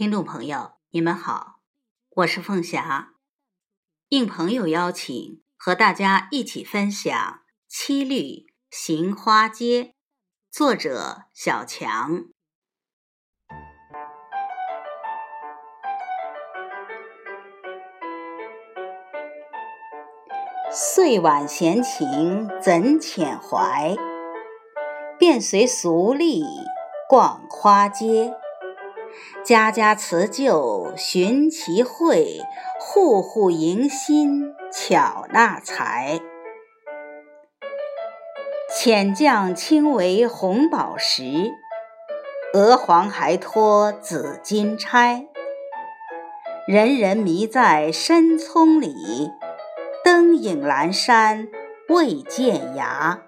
听众朋友，你们好，我是凤霞，应朋友邀请，和大家一起分享《七律行花街》，作者小强。岁晚闲情怎遣怀？便随俗丽逛花街。家家辞旧寻奇会，户户迎新巧纳财。浅绛轻为红宝石，鹅黄还托紫金钗。人人迷在深葱里。灯影阑珊未见涯。